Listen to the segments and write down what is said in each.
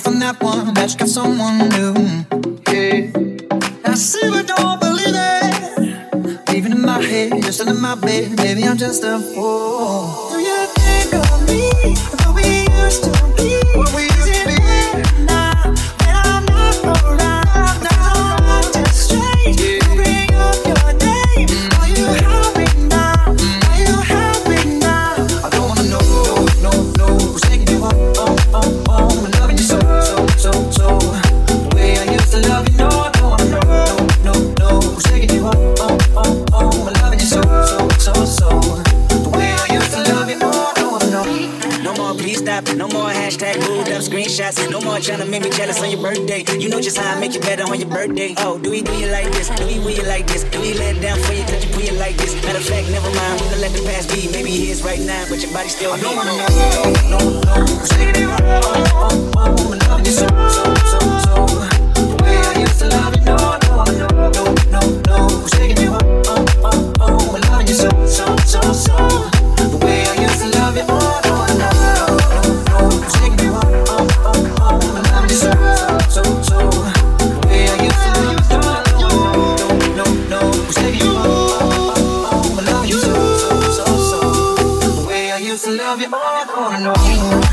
from that one that you got someone new. Yeah. I see, but don't believe it. Even in my head, just still in my bed. Maybe I'm just a fool. on, trying to make me jealous on your birthday. You know just how I make you better on your birthday. Oh, do we do you like this? Do we will you like this? Do we let down for you? Could you put you like this? Matter of fact, never mind. We gonna let the past be. Maybe it is right now, but your body still. I don't wanna know. No, no, no. Oh, oh, oh, I love you so, so, so, so. The way I used to love you, no, no, no, no, no, no. Taking you, oh, oh, oh, oh, I you so, so, so, so. I know.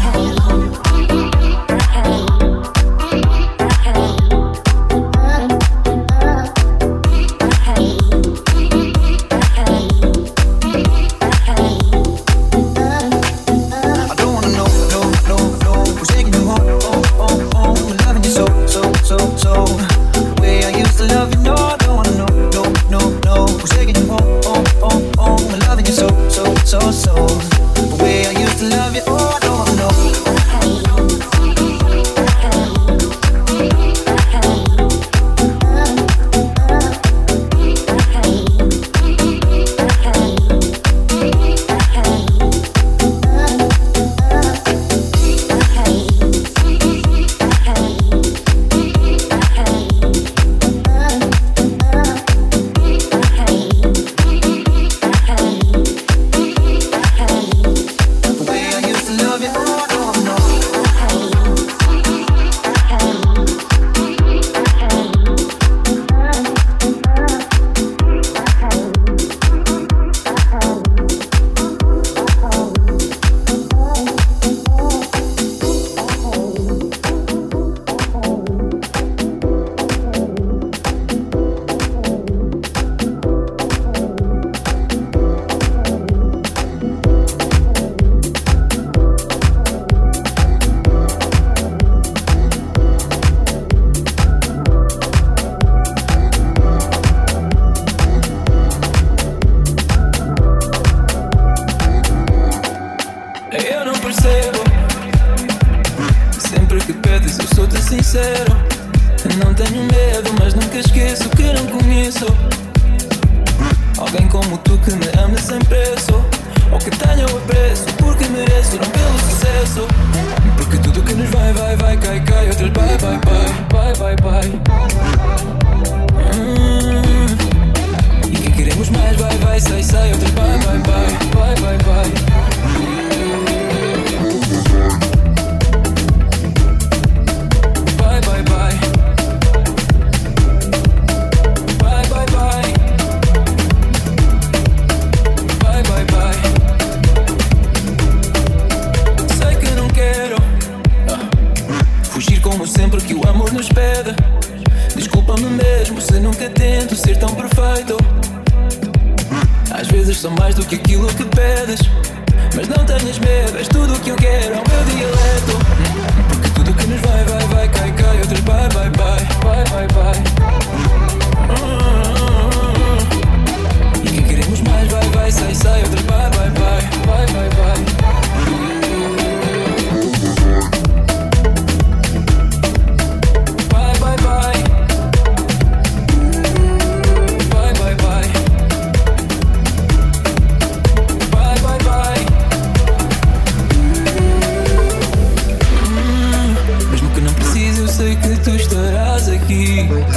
tento ser tão perfeito. Às vezes sou mais do que aquilo que pedes. Mas não tenhas medo, és tudo o que eu quero, é o meu dialeto. Porque tudo que nos vai, vai, vai, cai, cai, outros vai, vai, vai, vai, vai, vai. E que queremos mais, vai, vai, sai, sai, outros vai, vai, vai, vai, vai, vai.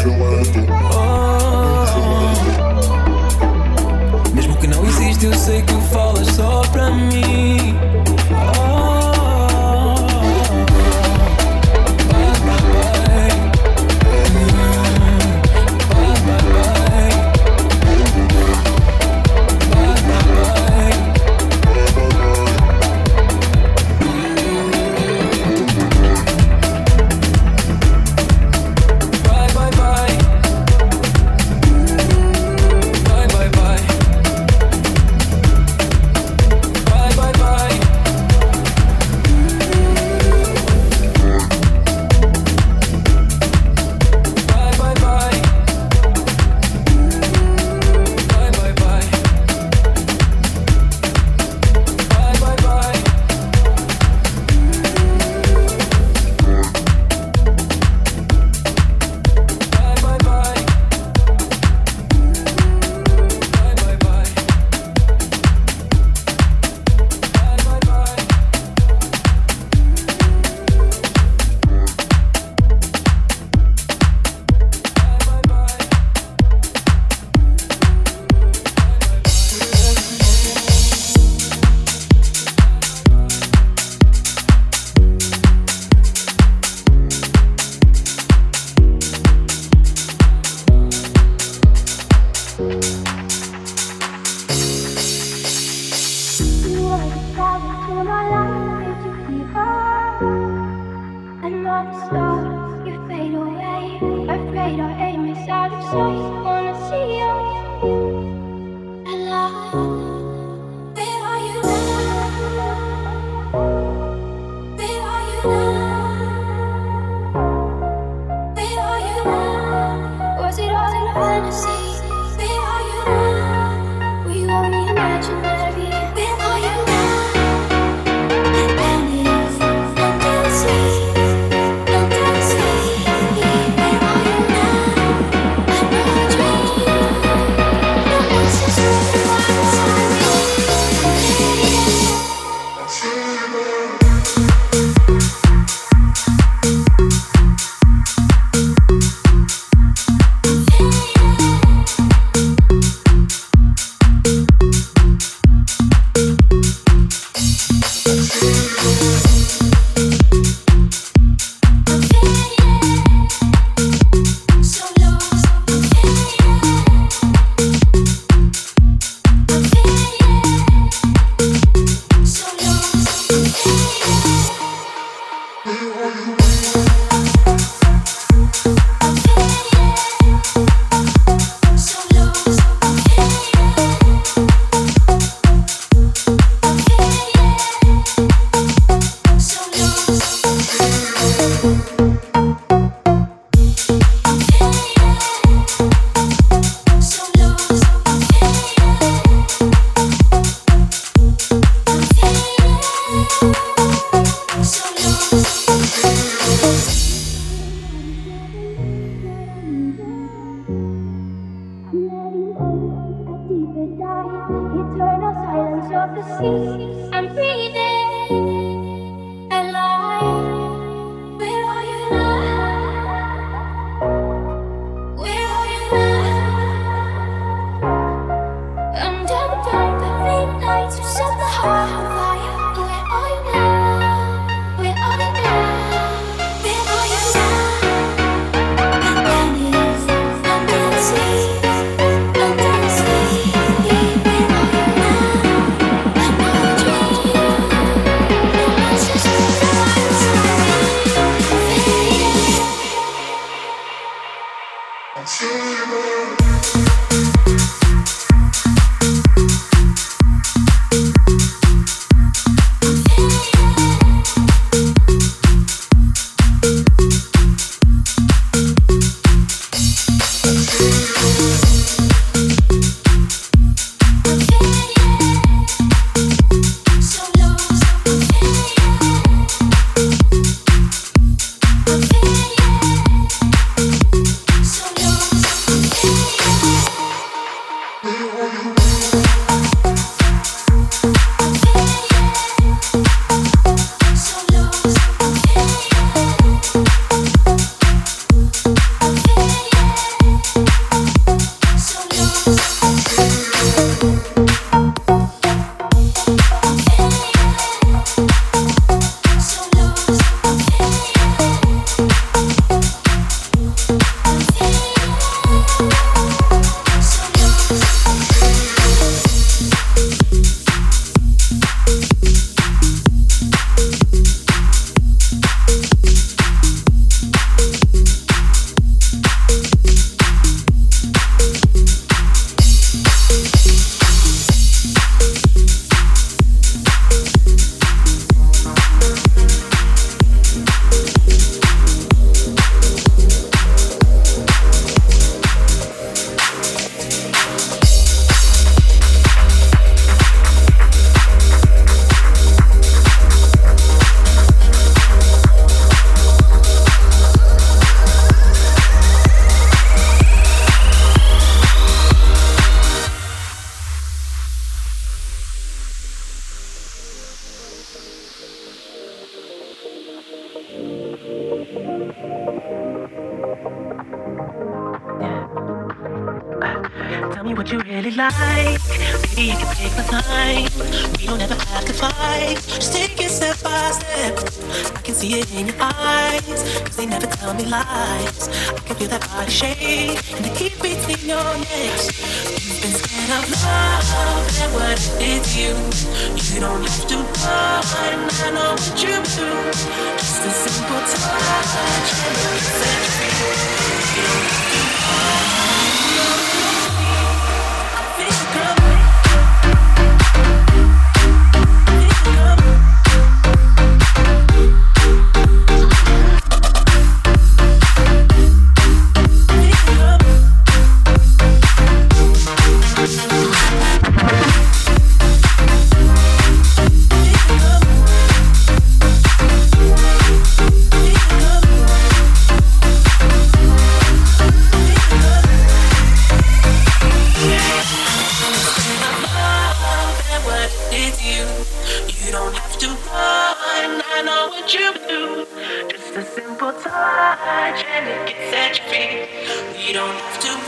feel like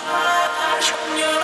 Do your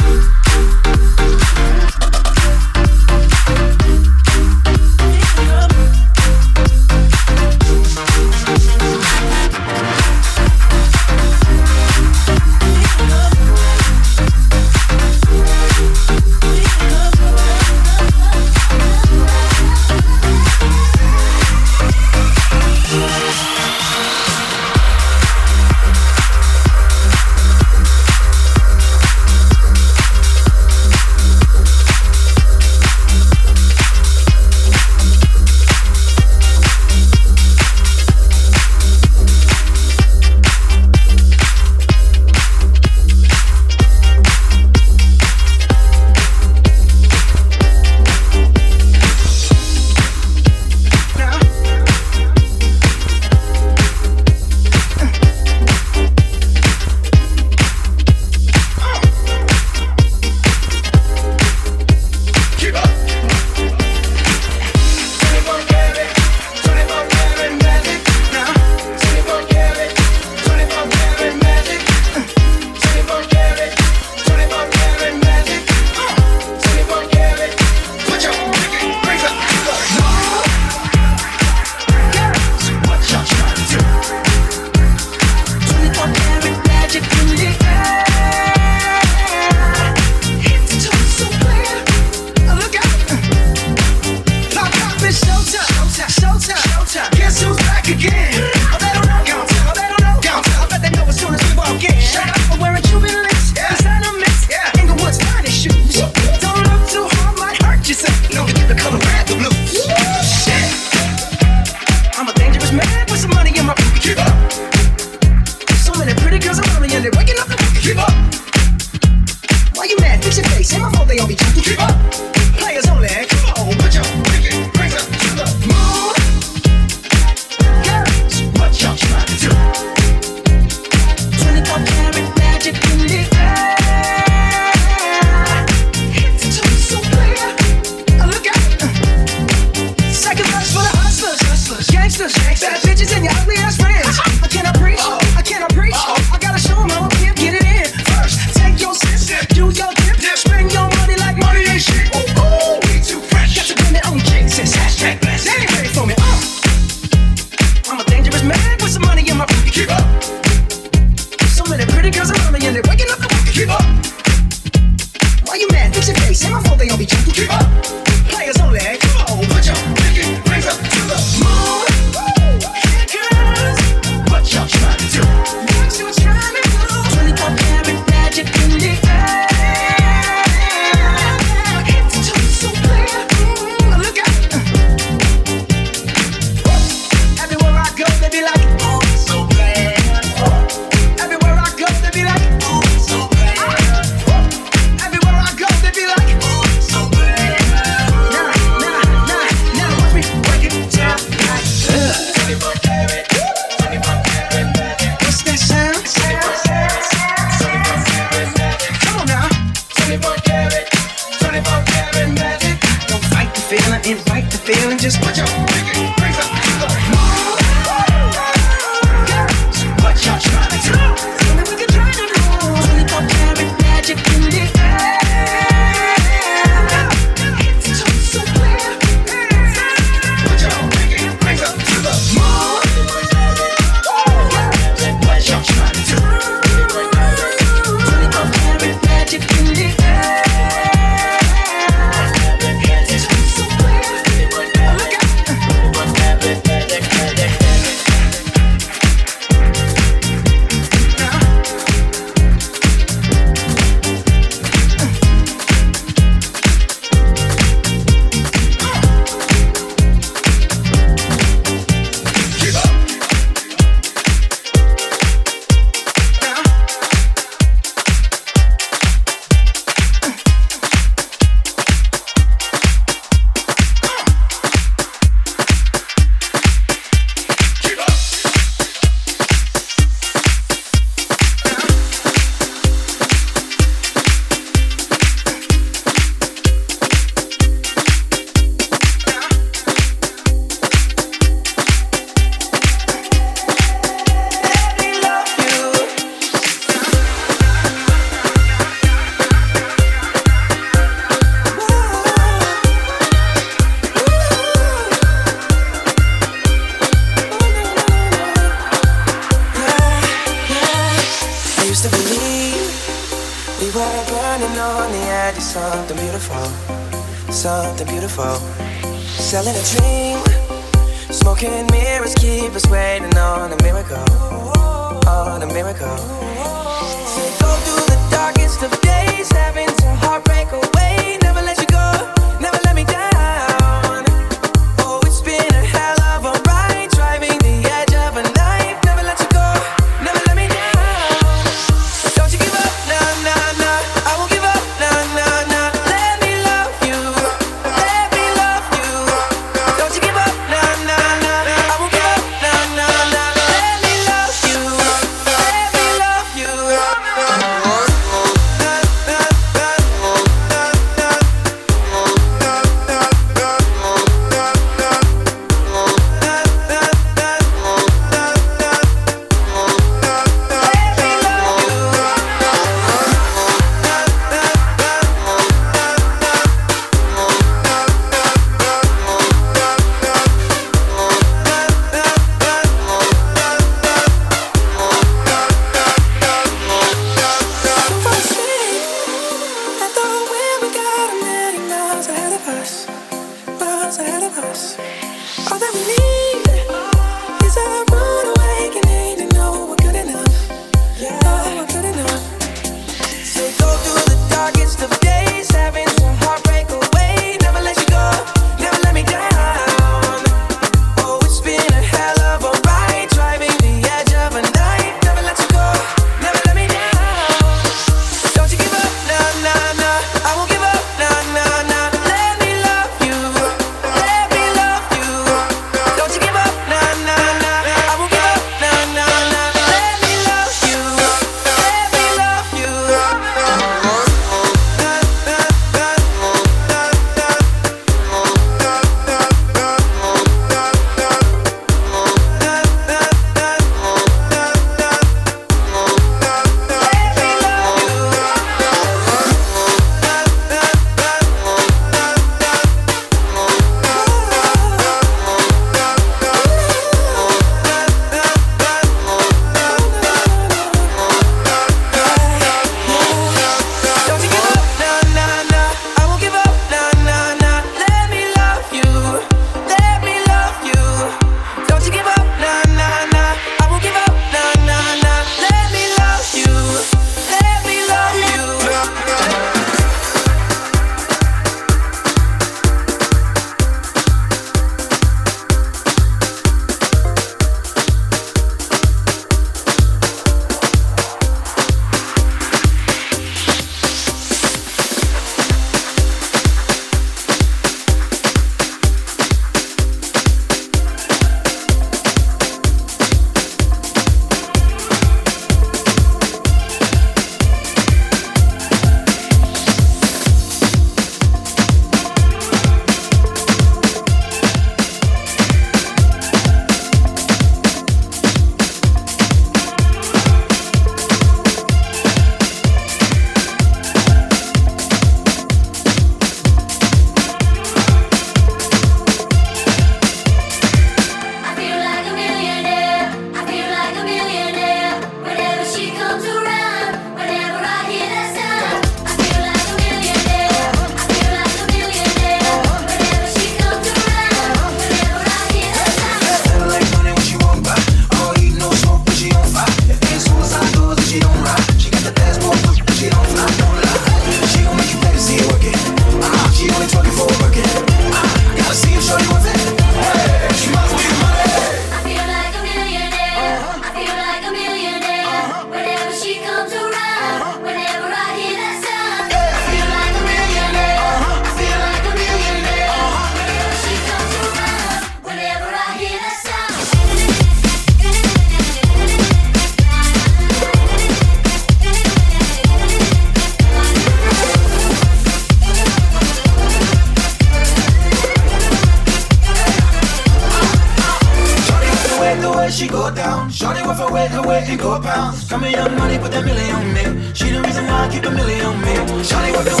four pounds. with me young money, put that million on me. She the reason why I keep a million on me. Shawty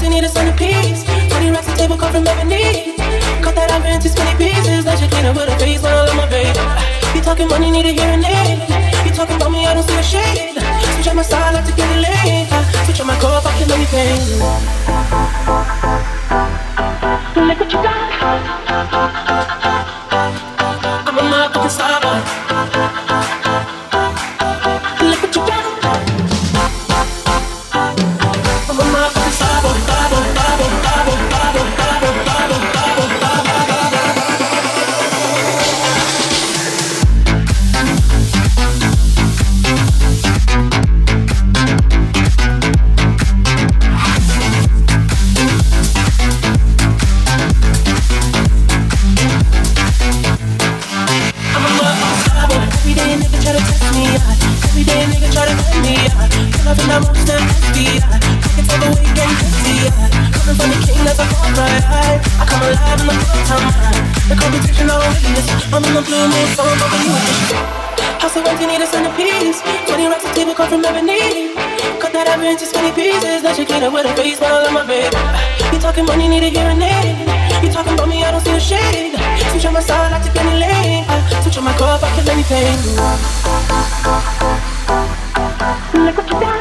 House need a centerpiece. 20 racks a table come from Ebony. Cut that up into skinny pieces. Let you clean up with a face when I love my baby. You talking money, need a hearing aid. You talking about me, I don't see a shade. Switch on my side, like to get it late. Switch on my core, I kill anything. Look what you got. Witness. I'm so I'm over you. House of empty, need a centerpiece. 20 racks of table come from ebony. Cut that up into skinny pieces. Let you clean up with a face, but I love my baby. You talking money, need a hearing aid. You talking about me, I don't see a shade. Switch on my side, like to get any lane. Switch on my car, if I kill anything. Look what you got.